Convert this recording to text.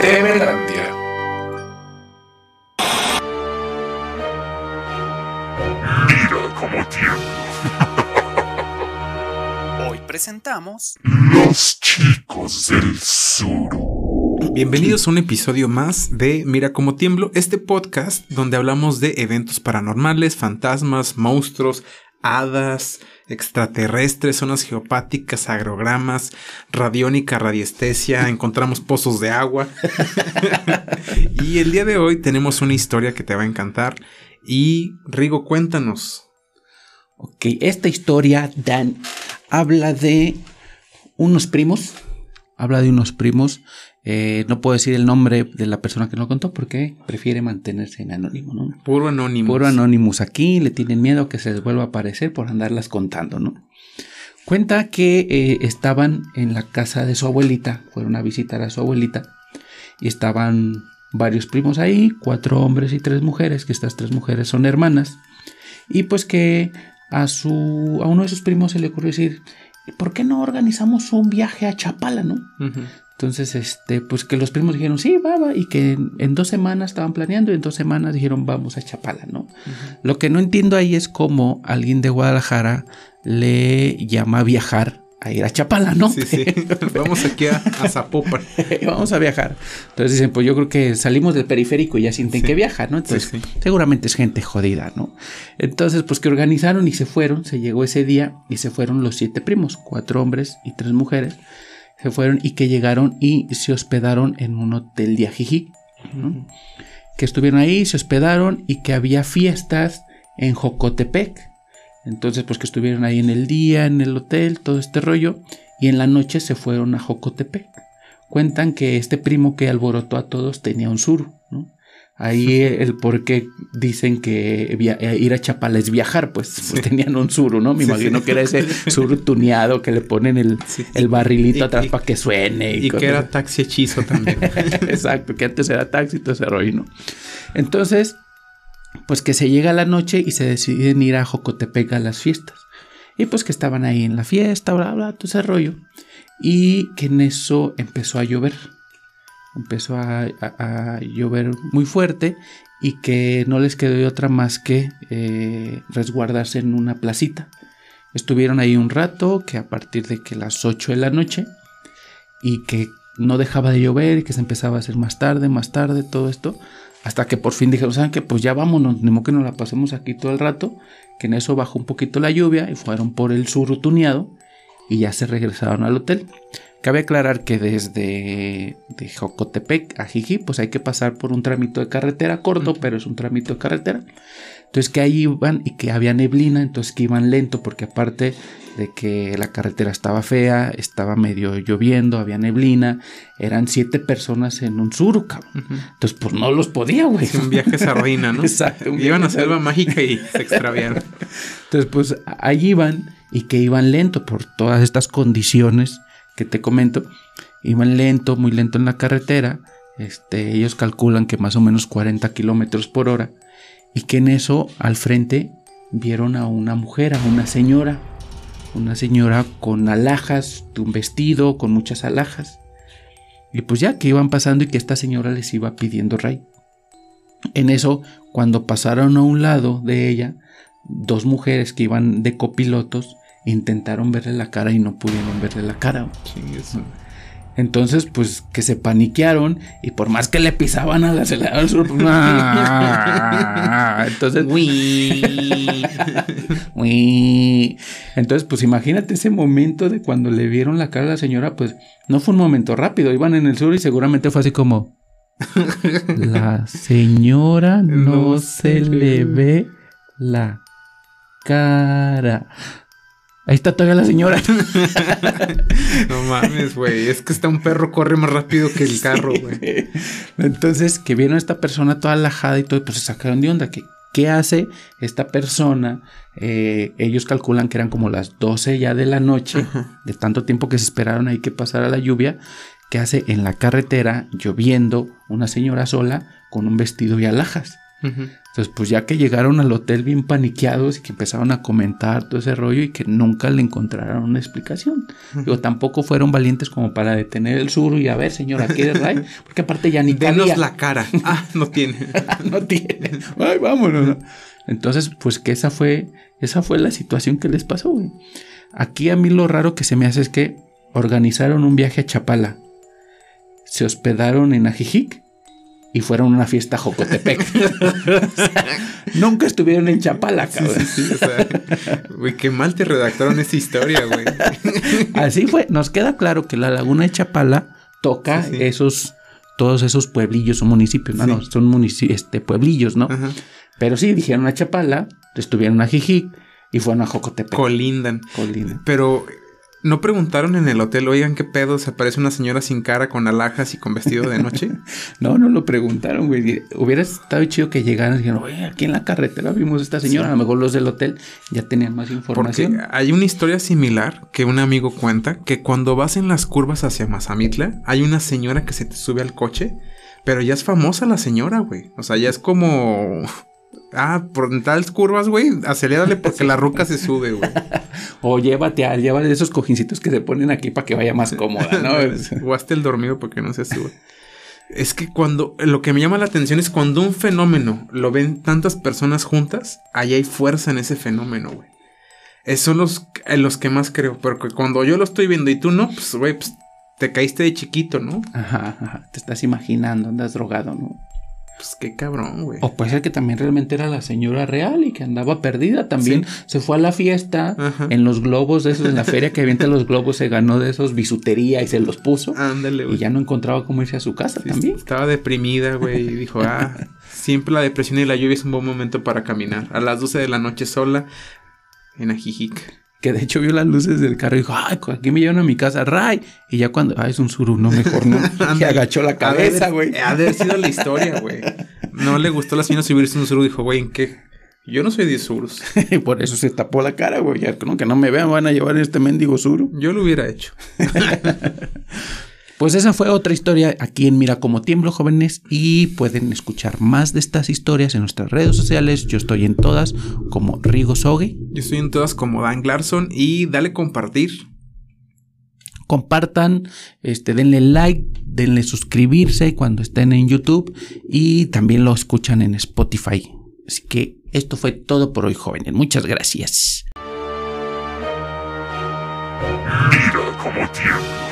Temelandia. Mira cómo tiemblo. Hoy presentamos Los chicos del sur. Bienvenidos a un episodio más de Mira cómo tiemblo, este podcast donde hablamos de eventos paranormales, fantasmas, monstruos, hadas, extraterrestres, zonas geopáticas, agrogramas, radiónica, radiestesia, encontramos pozos de agua. y el día de hoy tenemos una historia que te va a encantar. Y Rigo, cuéntanos. Ok, esta historia, Dan, habla de unos primos. Habla de unos primos. Eh, no puedo decir el nombre de la persona que lo contó porque prefiere mantenerse en anónimo, ¿no? Puro anónimo. Puro Anonymous aquí, le tienen miedo que se les vuelva a aparecer por andarlas contando, ¿no? Cuenta que eh, estaban en la casa de su abuelita, fueron a visitar a su abuelita y estaban varios primos ahí, cuatro hombres y tres mujeres, que estas tres mujeres son hermanas, y pues que a su a uno de sus primos se le ocurrió decir, ¿por qué no organizamos un viaje a Chapala, no? Entonces, este, pues que los primos dijeron, sí, va, va, y que en, en dos semanas estaban planeando y en dos semanas dijeron, vamos a Chapala, ¿no? Lo que no entiendo ahí es cómo alguien de Guadalajara le llama a viajar a ir a Chapala, ¿no? Sí, sí. Vamos aquí a, a Zapopan. vamos a viajar. Entonces dicen, pues yo creo que salimos del periférico y ya sienten Sí. que viajan, ¿no? Entonces, Sí, sí. seguramente es gente jodida, ¿no? Entonces, pues que organizaron y se fueron, se llegó ese día y se fueron los siete primos, cuatro hombres y tres mujeres, se fueron y que llegaron y se hospedaron en un hotel de Ajijic, ¿no? Que estuvieron ahí, se hospedaron y que había fiestas en Jocotepec. Entonces, pues que estuvieron ahí en el día, en el hotel, todo este rollo, y en la noche se fueron a Jocotepec. Cuentan que este primo que alborotó a todos tenía un suru, ¿no? Ahí el por qué dicen que eh, ir a Chapala es viajar, pues, pues tenían un suru, ¿no? Me Sí, imagino sí. que era ese suru tuneado que le ponen el, el barrilito Y- atrás y- para que suene. Y que era taxi hechizo también. Exacto, que antes era taxi todo ese rollo, ¿no? Entonces, pues que se llega la noche y se deciden ir a Jocotepec a las fiestas. Y pues que estaban ahí en la fiesta, bla, bla, todo ese rollo. Y que en eso empezó a llover. Empezó a, llover muy fuerte y que no les quedó otra más que eh, resguardarse en una placita. Estuvieron ahí un rato, que a partir de que las 8 de la noche, y que no dejaba de llover y que se empezaba a hacer más tarde, más tarde, todo esto, hasta que por fin dijeron, ¿saben qué? Pues ya vámonos, ni modo que nos la pasemos aquí todo el rato, que en eso bajó un poquito la lluvia y fueron por el sur tuneado y ya se regresaron al hotel. Cabe aclarar que desde de Jocotepec a Jiji, pues hay que pasar por un trámite de carretera corto, pero es un trámite de carretera. Entonces que ahí iban y que había neblina, entonces que iban lento, porque aparte de que la carretera estaba fea, estaba medio lloviendo, había neblina, eran siete personas en un sur, cabrón. Entonces, pues no los podía, güey. Un viaje sardina, ¿no? Exacto, Iban a selva mágica y se extraviaron. Entonces, pues allí iban y que iban lento por todas estas condiciones que te comento. Iban lento, muy lento en la carretera. Este, ellos calculan que más o menos 40 kilómetros por hora. Y que en eso, al frente, vieron a una mujer, a una señora. Una señora con alhajas, de un vestido con muchas alhajas. Y pues ya que iban pasando y que esta señora les iba pidiendo ray. En eso, cuando pasaron a un lado de ella, dos mujeres que iban de copilotos intentaron verle la cara y no pudieron verle la cara. Chingues. Entonces, pues que se paniquearon y por más que le pisaban al acelerador, sur, ¡ah! entonces, entonces, pues imagínate ese momento de cuando le vieron la cara a la señora, pues no fue un momento rápido, iban en el sur y seguramente fue así como, la señora no, No se le ve la cara. Ahí está todavía la señora. No mames, güey. Es que está un perro corre más rápido que el carro, güey. Entonces, que vieron a esta persona toda alajada y todo, pues se sacaron de onda. Que, ¿Qué hace esta persona? Eh, ellos calculan que eran como las 12 ya de la noche, Ajá. de tanto tiempo que se esperaron ahí que pasara la lluvia. ¿Qué hace en la carretera, lloviendo, una señora sola con un vestido y alhajas? Entonces, pues ya que llegaron al hotel bien paniqueados y que empezaron a comentar todo ese rollo y que nunca le encontraron una explicación. Digo, tampoco fueron valientes como para detener el suru y a ver, señora, ¿quiere Ray? Porque aparte ya ni Denos cabía. la cara. Ah, no tiene. no tiene. Ay, vámonos. ¿no? Entonces, pues que esa fue, esa fue la situación que les pasó, güey. Aquí a mí lo raro que se me hace es que organizaron un viaje a Chapala. Se hospedaron en Ajijic y fueron a una fiesta a Jocotepec. O sea, nunca estuvieron en Chapala, Sí, cabrón. sí, sí. O sea, güey, qué mal te redactaron esa historia, güey. Así fue. Nos queda claro que la laguna de Chapala toca Sí, sí. esos, todos esos pueblillos o municipios. No, Sí. no, son munici- este, pueblillos, ¿no? Ajá. Pero sí, dijeron a Chapala, estuvieron a Jijic y fueron a Jocotepec. Colindan. Colina. Pero no preguntaron en el hotel, oigan, ¿qué pedo? ¿Se aparece una señora sin cara, con alhajas y con vestido de noche? No, no lo preguntaron, güey. Hubiera estado chido que llegaran y dijeron, oye, aquí en la carretera vimos a esta señora. A lo mejor los del hotel ya tenían más Porque información. hay una historia similar que un amigo cuenta que cuando vas en las curvas hacia Mazamitla, hay una señora que se te sube al coche, pero ya es famosa la señora, güey. O sea, ya es como. Ah, por tales curvas, güey, acelérale porque la ruca se sube, güey. O llévate a, llévate esos cojincitos que se ponen aquí para que vaya más cómoda, ¿no? o hasta el dormido porque no se sube. Es que cuando lo que me llama la atención es cuando un fenómeno lo ven tantas personas juntas, ahí hay fuerza en ese fenómeno, güey. Esos son los, en los que más creo. Porque cuando yo lo estoy viendo y tú no, pues, güey, pues te caíste de chiquito, ¿no? Ajá, ajá. Te estás imaginando, andas drogado, ¿no? Pues qué cabrón, güey. O puede ser que también realmente era la señora real y que andaba perdida. También se fue a la fiesta Ajá. en los globos de esos, en la feria que avienta los globos, se ganó de esos bisutería y se los puso. Ándale, Y güey. ya no encontraba cómo irse a su casa Sí, también. Estaba deprimida, güey. Y dijo, ah, siempre la depresión y la lluvia es un buen momento para caminar. A las 12 de la noche sola en Ajijic. Que de hecho vio las luces del carro y dijo, ay, aquí me llevan a mi casa, Ray. Y ya cuando, ah, es un suru, no, mejor no. y agachó la cabeza, güey. Ha de haber sido la historia, güey. No le gustó a la señora subirse un suru. Dijo, güey, ¿en qué? Yo no soy de surus. Y por eso se tapó la cara, güey. Ya no, que no me vean, van a llevar este mendigo suru. Yo lo hubiera hecho. Pues esa fue otra historia aquí en Mira cómo tiemblo, jóvenes, y pueden escuchar más de estas historias en nuestras redes sociales. Yo estoy en todas como Rigo Sogue. Yo estoy en todas como Dan Larson y dale compartir. Compartan, este, denle like, denle suscribirse cuando estén en YouTube y también lo escuchan en Spotify. Así que esto fue todo por hoy, jóvenes. Muchas gracias. Mira cómo tiembla.